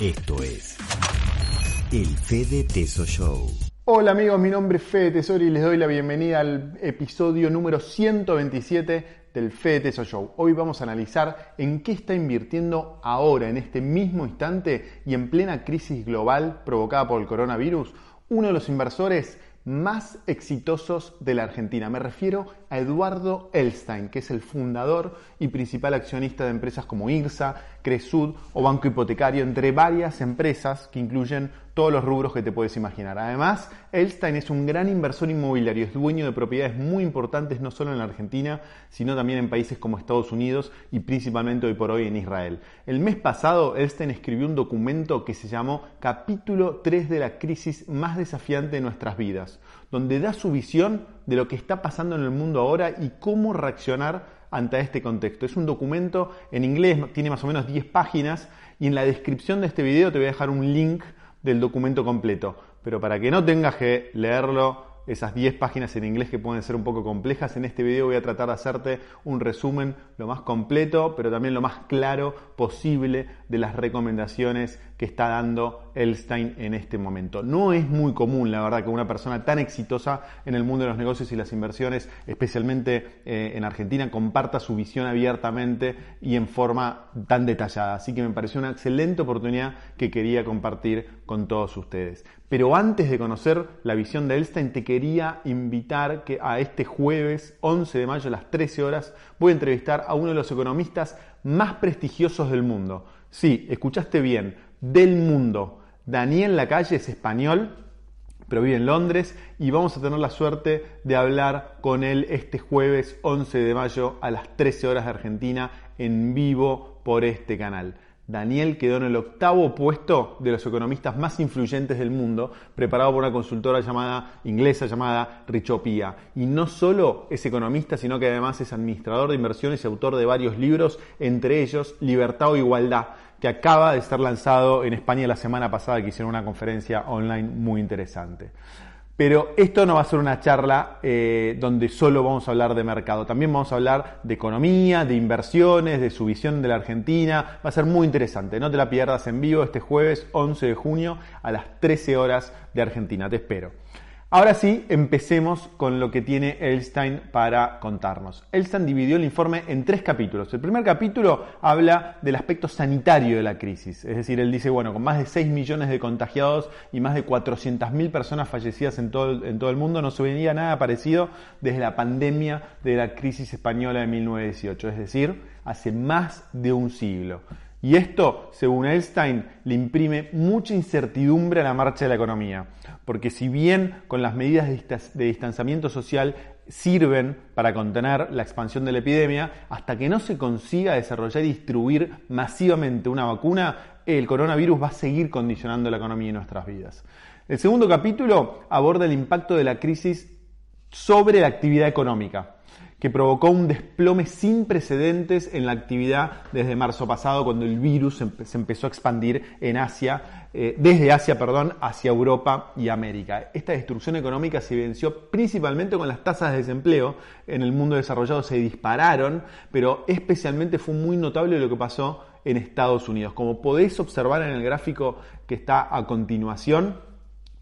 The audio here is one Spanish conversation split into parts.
Esto es el Fede Teso Show. Hola amigos, mi nombre es Fede Tesoro y les doy la bienvenida al episodio número 127 del Fede Teso Show. Hoy vamos a analizar en qué está invirtiendo ahora, en este mismo instante y en plena crisis global provocada por el coronavirus, uno de los inversores más exitosos de la Argentina. Me refiero a Eduardo Elstein, que es el fundador y principal accionista de empresas como IRSA, Cresud o Banco Hipotecario, entre varias empresas que incluyen todos los rubros que te puedes imaginar. Además, Elstein es un gran inversor inmobiliario, es dueño de propiedades muy importantes no solo en la Argentina, sino también en países como Estados Unidos y principalmente hoy por hoy en Israel. El mes pasado, Elstein escribió un documento que se llamó Capítulo 3 de la crisis más desafiante de nuestras vidas, donde da su visión de lo que está pasando en el mundo ahora y cómo reaccionar ante este contexto. Es un documento en inglés, tiene más o menos 10 páginas y en la descripción de este video te voy a dejar un link del documento completo. Pero para que no tengas que leerlo esas 10 páginas en inglés que pueden ser un poco complejas. En este video voy a tratar de hacerte un resumen lo más completo, pero también lo más claro posible de las recomendaciones que está dando Elstein en este momento. No es muy común, la verdad, que una persona tan exitosa en el mundo de los negocios y las inversiones, especialmente eh, en Argentina, comparta su visión abiertamente y en forma tan detallada. Así que me pareció una excelente oportunidad que quería compartir con todos ustedes. Pero antes de conocer la visión de Elstein, te quería invitar que a este jueves 11 de mayo a las 13 horas voy a entrevistar a uno de los economistas más prestigiosos del mundo. Sí, escuchaste bien, del mundo. Daniel Lacalle es español, pero vive en Londres y vamos a tener la suerte de hablar con él este jueves 11 de mayo a las 13 horas de Argentina en vivo por este canal. Daniel quedó en el octavo puesto de los economistas más influyentes del mundo, preparado por una consultora llamada, inglesa llamada Richopia. Y no solo es economista, sino que además es administrador de inversiones y autor de varios libros, entre ellos Libertad o Igualdad, que acaba de estar lanzado en España la semana pasada, que hicieron una conferencia online muy interesante. Pero esto no va a ser una charla eh, donde solo vamos a hablar de mercado. También vamos a hablar de economía, de inversiones, de su visión de la Argentina. Va a ser muy interesante. No te la pierdas en vivo este jueves 11 de junio a las 13 horas de Argentina. Te espero. Ahora sí, empecemos con lo que tiene Elstein para contarnos. Elstein dividió el informe en tres capítulos. El primer capítulo habla del aspecto sanitario de la crisis, es decir, él dice, bueno, con más de 6 millones de contagiados y más de 400.000 personas fallecidas en todo, el mundo, no se venía nada parecido desde la pandemia de la crisis española de 1918, es decir, hace más de un siglo. Y esto, según Elstein, le imprime mucha incertidumbre a la marcha de la economía, porque si bien con las medidas de distanciamiento social sirven para contener la expansión de la epidemia, hasta que no se consiga desarrollar y distribuir masivamente una vacuna, el coronavirus va a seguir condicionando la economía y nuestras vidas. El segundo capítulo aborda el impacto de la crisis sobre la actividad económica que provocó un desplome sin precedentes en la actividad desde marzo pasado, cuando el virus se empezó a expandir en Asia, eh, desde Asia, perdón, hacia Europa y América. Esta destrucción económica se evidenció principalmente con las tasas de desempleo en el mundo desarrollado se dispararon, pero especialmente fue muy notable lo que pasó en Estados Unidos. Como podéis observar en el gráfico que está a continuación,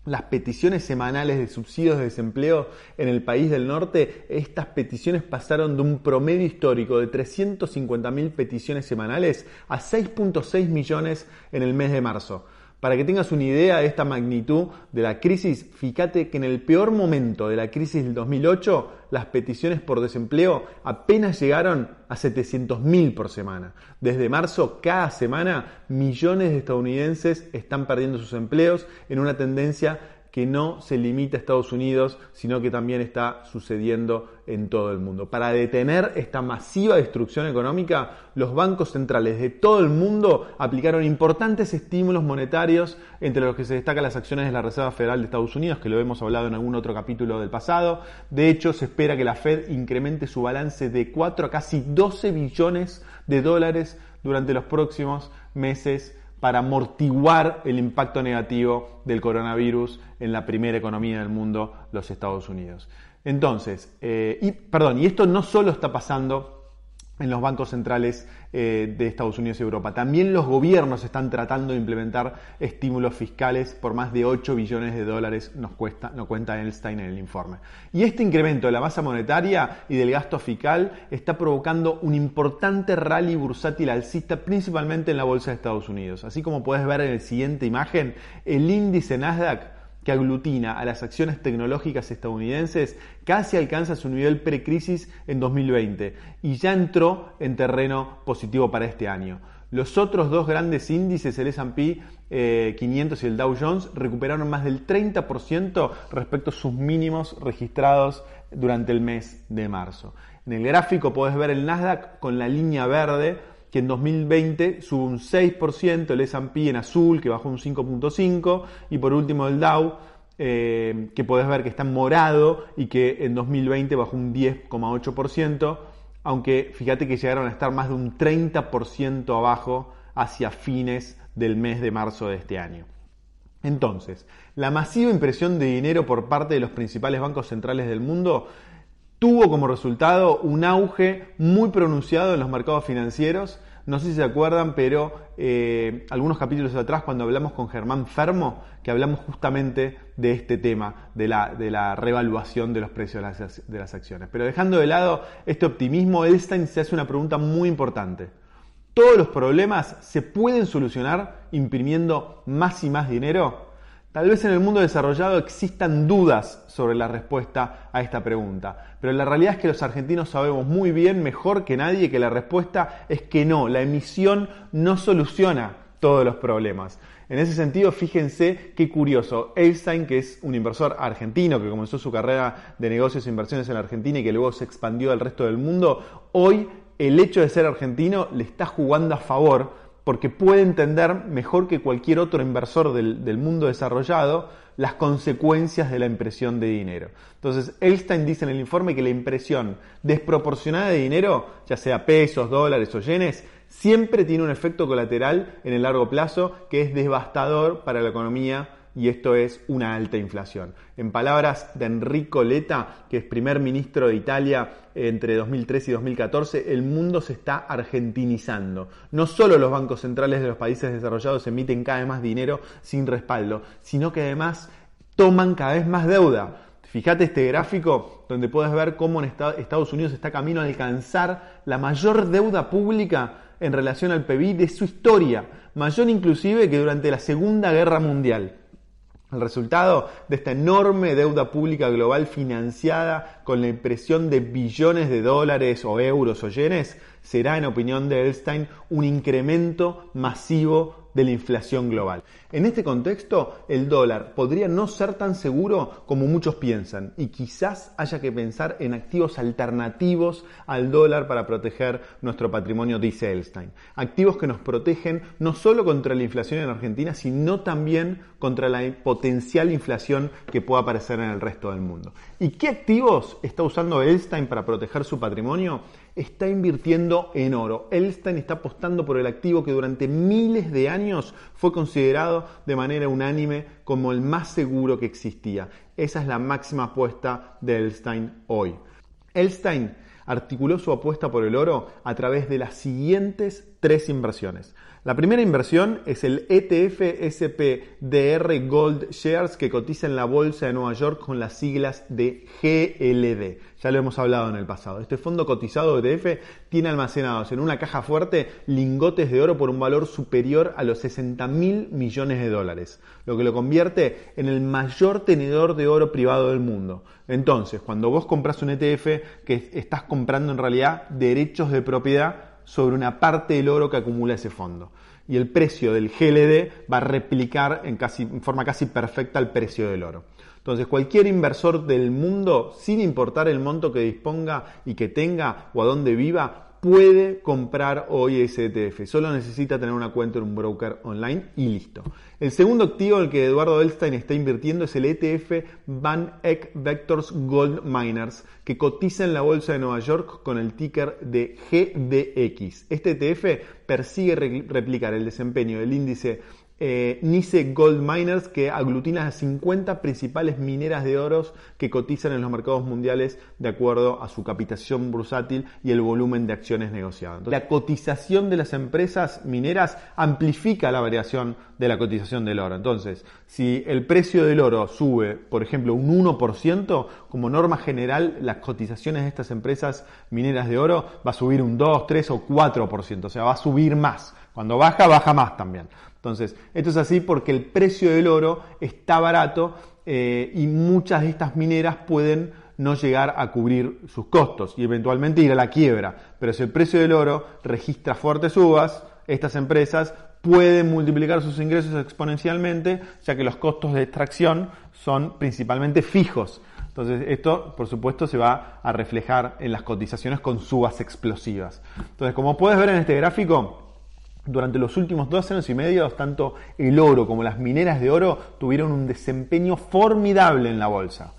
las peticiones semanales de subsidios de desempleo en el país del norte, estas peticiones pasaron de un promedio histórico de 350.000 peticiones semanales a 6.6 millones en el mes de marzo. Para que tengas una idea de esta magnitud de la crisis, fíjate que en el peor momento de la crisis del 2008, las peticiones por desempleo apenas llegaron a 700.000 por semana. Desde marzo, cada semana, millones de estadounidenses están perdiendo sus empleos en una tendencia que no se limita a Estados Unidos, sino que también está sucediendo en todo el mundo. Para detener esta masiva destrucción económica, los bancos centrales de todo el mundo aplicaron importantes estímulos monetarios, entre los que se destacan las acciones de la Reserva Federal de Estados Unidos, que lo hemos hablado en algún otro capítulo del pasado. De hecho, se espera que la Fed incremente su balance de 4 a casi 12 billones de dólares durante los próximos meses para amortiguar el impacto negativo del coronavirus en la primera economía del mundo, los Estados Unidos. Entonces, eh, y, perdón, y esto no solo está pasando en los bancos centrales eh, de Estados Unidos y Europa. También los gobiernos están tratando de implementar estímulos fiscales por más de 8 billones de dólares, nos, cuesta, nos cuenta Einstein en el informe. Y este incremento de la masa monetaria y del gasto fiscal está provocando un importante rally bursátil alcista, principalmente en la bolsa de Estados Unidos. Así como puedes ver en la siguiente imagen, el índice Nasdaq que aglutina a las acciones tecnológicas estadounidenses casi alcanza su nivel precrisis en 2020 y ya entró en terreno positivo para este año. Los otros dos grandes índices, el S&P 500 eh, y el Dow Jones, recuperaron más del 30% respecto a sus mínimos registrados durante el mes de marzo. En el gráfico podés ver el Nasdaq con la línea verde que en 2020 sube un 6%, el S&P en azul que bajó un 5.5% y por último el Dow eh, que podés ver que está en morado y que en 2020 bajó un 10,8%, aunque fíjate que llegaron a estar más de un 30% abajo hacia fines del mes de marzo de este año. Entonces, la masiva impresión de dinero por parte de los principales bancos centrales del mundo tuvo como resultado un auge muy pronunciado en los mercados financieros. No sé si se acuerdan, pero eh, algunos capítulos atrás, cuando hablamos con Germán Fermo, que hablamos justamente de este tema, de la, de la revaluación de los precios de las, de las acciones. Pero dejando de lado este optimismo, Einstein se hace una pregunta muy importante. ¿Todos los problemas se pueden solucionar imprimiendo más y más dinero? Tal vez en el mundo desarrollado existan dudas sobre la respuesta a esta pregunta, pero la realidad es que los argentinos sabemos muy bien, mejor que nadie, que la respuesta es que no, la emisión no soluciona todos los problemas. En ese sentido, fíjense qué curioso, Einstein, que es un inversor argentino que comenzó su carrera de negocios e inversiones en la Argentina y que luego se expandió al resto del mundo, hoy el hecho de ser argentino le está jugando a favor porque puede entender mejor que cualquier otro inversor del, mundo desarrollado las consecuencias de la impresión de dinero. Entonces, Einstein dice en el informe que la impresión desproporcionada de dinero, ya sea pesos, dólares o yenes, siempre tiene un efecto colateral en el largo plazo que es devastador para la economía y esto es una alta inflación. En palabras de Enrico Letta, que es primer ministro de Italia entre 2013 y 2014, el mundo se está argentinizando. No solo los bancos centrales de los países desarrollados emiten cada vez más dinero sin respaldo, sino que además toman cada vez más deuda. Fíjate este gráfico donde puedes ver cómo en Estados Unidos está camino a alcanzar la mayor deuda pública en relación al PIB de su historia, mayor inclusive que durante la Segunda Guerra Mundial. El resultado de esta enorme deuda pública global financiada con la impresión de billones de dólares o euros o yenes será, en opinión de Elstein, un incremento masivo de la inflación global. En este contexto, el dólar podría no ser tan seguro como muchos piensan y quizás haya que pensar en activos alternativos al dólar para proteger nuestro patrimonio, dice Elstein. Activos que nos protegen no solo contra la inflación en Argentina, sino también contra la potencial inflación que pueda aparecer en el resto del mundo. ¿Y qué activos está usando Elstein para proteger su patrimonio? Está invirtiendo en oro. Elstein está apostando por el activo que durante miles de años fue considerado de manera unánime como el más seguro que existía. Esa es la máxima apuesta de Elstein hoy. Elstein articuló su apuesta por el oro a través de las siguientes tres inversiones. La primera inversión es el ETF SPDR Gold Shares que cotiza en la bolsa de Nueva York con las siglas de GLD. Ya lo hemos hablado en el pasado. Este fondo cotizado de ETF tiene almacenados en una caja fuerte lingotes de oro por un valor superior a los 60 mil millones de dólares, lo que lo convierte en el mayor tenedor de oro privado del mundo. Entonces, cuando vos compras un ETF, que estás comprando en realidad derechos de propiedad sobre una parte del oro que acumula ese fondo. Y el precio del GLD va a replicar en, casi, en forma casi perfecta el precio del oro. Entonces, cualquier inversor del mundo, sin importar el monto que disponga y que tenga o a dónde viva, puede comprar hoy ese ETF. Solo necesita tener una cuenta en un broker online y listo. El segundo activo en el que Eduardo Elstein está invirtiendo es el ETF Van Eck Vectors Gold Miners, que cotiza en la bolsa de Nueva York con el ticker de GDX. Este ETF persigue replicar el desempeño del índice eh, Nice Gold Miners, que aglutina las 50 principales mineras de oros que cotizan en los mercados mundiales de acuerdo a su capitación bursátil y el volumen de acciones negociadas. la cotización de las empresas mineras amplifica la variación de la cotización del oro. Entonces, si el precio del oro sube, por ejemplo, un 1%, como norma general, las cotizaciones de estas empresas mineras de oro va a subir un 2, 3 o 4%, o sea, va a subir más. Cuando baja, baja más también. Entonces, esto es así porque el precio del oro está barato eh, y muchas de estas mineras pueden no llegar a cubrir sus costos y eventualmente ir a la quiebra. Pero si el precio del oro registra fuertes subas, estas empresas pueden multiplicar sus ingresos exponencialmente, ya que los costos de extracción son principalmente fijos. Entonces, esto, por supuesto, se va a reflejar en las cotizaciones con subas explosivas. Entonces, como puedes ver en este gráfico, durante los últimos dos años y medio, tanto el oro como las mineras de oro tuvieron un desempeño formidable en la bolsa.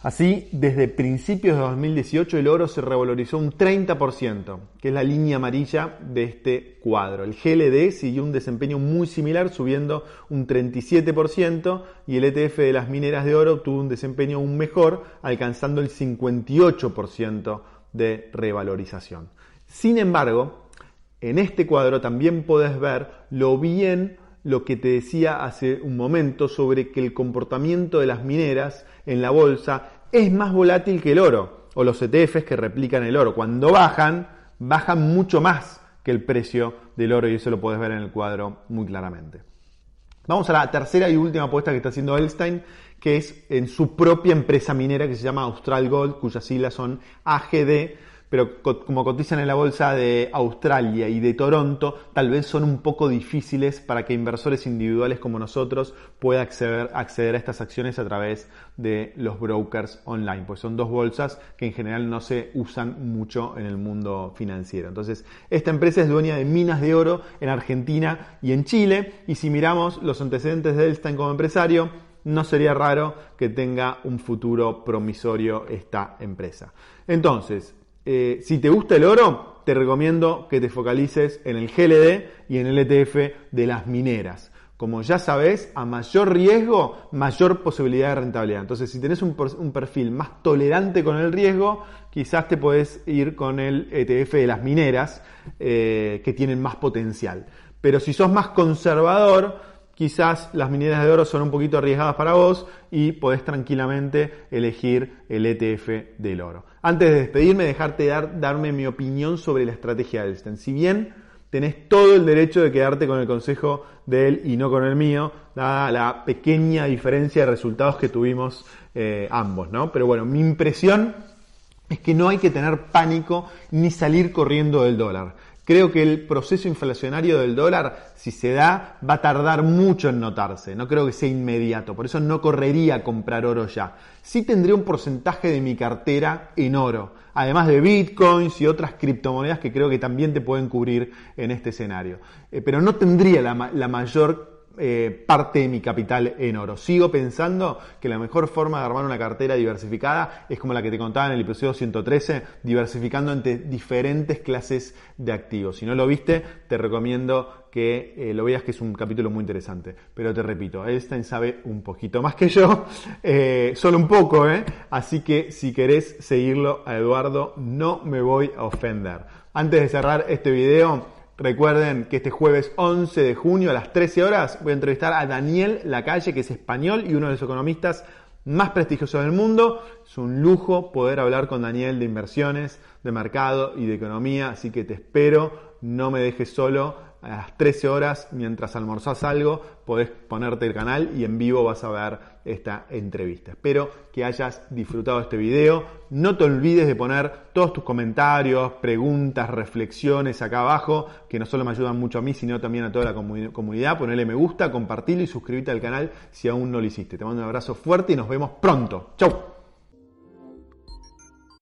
Así, desde principios de 2018 el oro se revalorizó un 30%, que es la línea amarilla de este cuadro. El GLD siguió un desempeño muy similar, subiendo un 37%, y el ETF de las mineras de oro tuvo un desempeño aún mejor, alcanzando el 58% de revalorización. Sin embargo, en este cuadro también puedes ver lo bien lo que te decía hace un momento sobre que el comportamiento de las mineras en la bolsa es más volátil que el oro o los ETFs que replican el oro. Cuando bajan, bajan mucho más que el precio del oro y eso lo puedes ver en el cuadro muy claramente. Vamos a la tercera y última apuesta que está haciendo Elstein, que es en su propia empresa minera que se llama Austral Gold, cuyas siglas son AGD pero como cotizan en la bolsa de Australia y de Toronto, tal vez son un poco difíciles para que inversores individuales como nosotros puedan acceder, acceder a estas acciones a través de los brokers online, pues son dos bolsas que en general no se usan mucho en el mundo financiero. Entonces, esta empresa es dueña de minas de oro en Argentina y en Chile, y si miramos los antecedentes de Elstein como empresario, no sería raro que tenga un futuro promisorio esta empresa. Entonces, eh, si te gusta el oro, te recomiendo que te focalices en el GLD y en el ETF de las mineras. Como ya sabes, a mayor riesgo, mayor posibilidad de rentabilidad. Entonces, si tenés un, perfil más tolerante con el riesgo, quizás te podés ir con el ETF de las mineras, eh, que tienen más potencial. Pero si sos más conservador, quizás las mineras de oro son un poquito arriesgadas para vos y podés tranquilamente elegir el ETF del oro. Antes de despedirme, dejarte dar, darme mi opinión sobre la estrategia de Elsten. Si bien tenés todo el derecho de quedarte con el consejo de él y no con el mío, dada la pequeña diferencia de resultados que tuvimos eh, ambos, ¿no? Pero bueno, mi impresión es que no hay que tener pánico ni salir corriendo del dólar. Creo que el proceso inflacionario del dólar, si se da, va a tardar mucho en notarse. No creo que sea inmediato. Por eso no correría a comprar oro ya. Sí tendría un porcentaje de mi cartera en oro. Además de bitcoins y otras criptomonedas que creo que también te pueden cubrir en este escenario. Eh, pero no tendría la, la mayor eh, parte de mi capital en oro. Sigo pensando que la mejor forma de armar una cartera diversificada es como la que te contaba en el episodio 113, diversificando entre diferentes clases de activos. Si no lo viste, te recomiendo que eh, lo veas que es un capítulo muy interesante. Pero te repito, Einstein sabe un poquito más que yo, eh, solo un poco, ¿eh? Así que si querés seguirlo a Eduardo, no me voy a ofender. Antes de cerrar este video, Recuerden que este jueves 11 de junio a las 13 horas voy a entrevistar a Daniel Lacalle, que es español y uno de los economistas más prestigiosos del mundo. Es un lujo poder hablar con Daniel de inversiones, de mercado y de economía, así que te espero, no me dejes solo a las 13 horas, mientras almorzás algo, podés ponerte el canal y en vivo vas a ver esta entrevista. Espero que hayas disfrutado este video. No te olvides de poner todos tus comentarios, preguntas, reflexiones acá abajo, que no solo me ayudan mucho a mí, sino también a toda la comunidad. Ponele me gusta, compartirlo y suscríbete al canal si aún no lo hiciste. Te mando un abrazo fuerte y nos vemos pronto. Chau.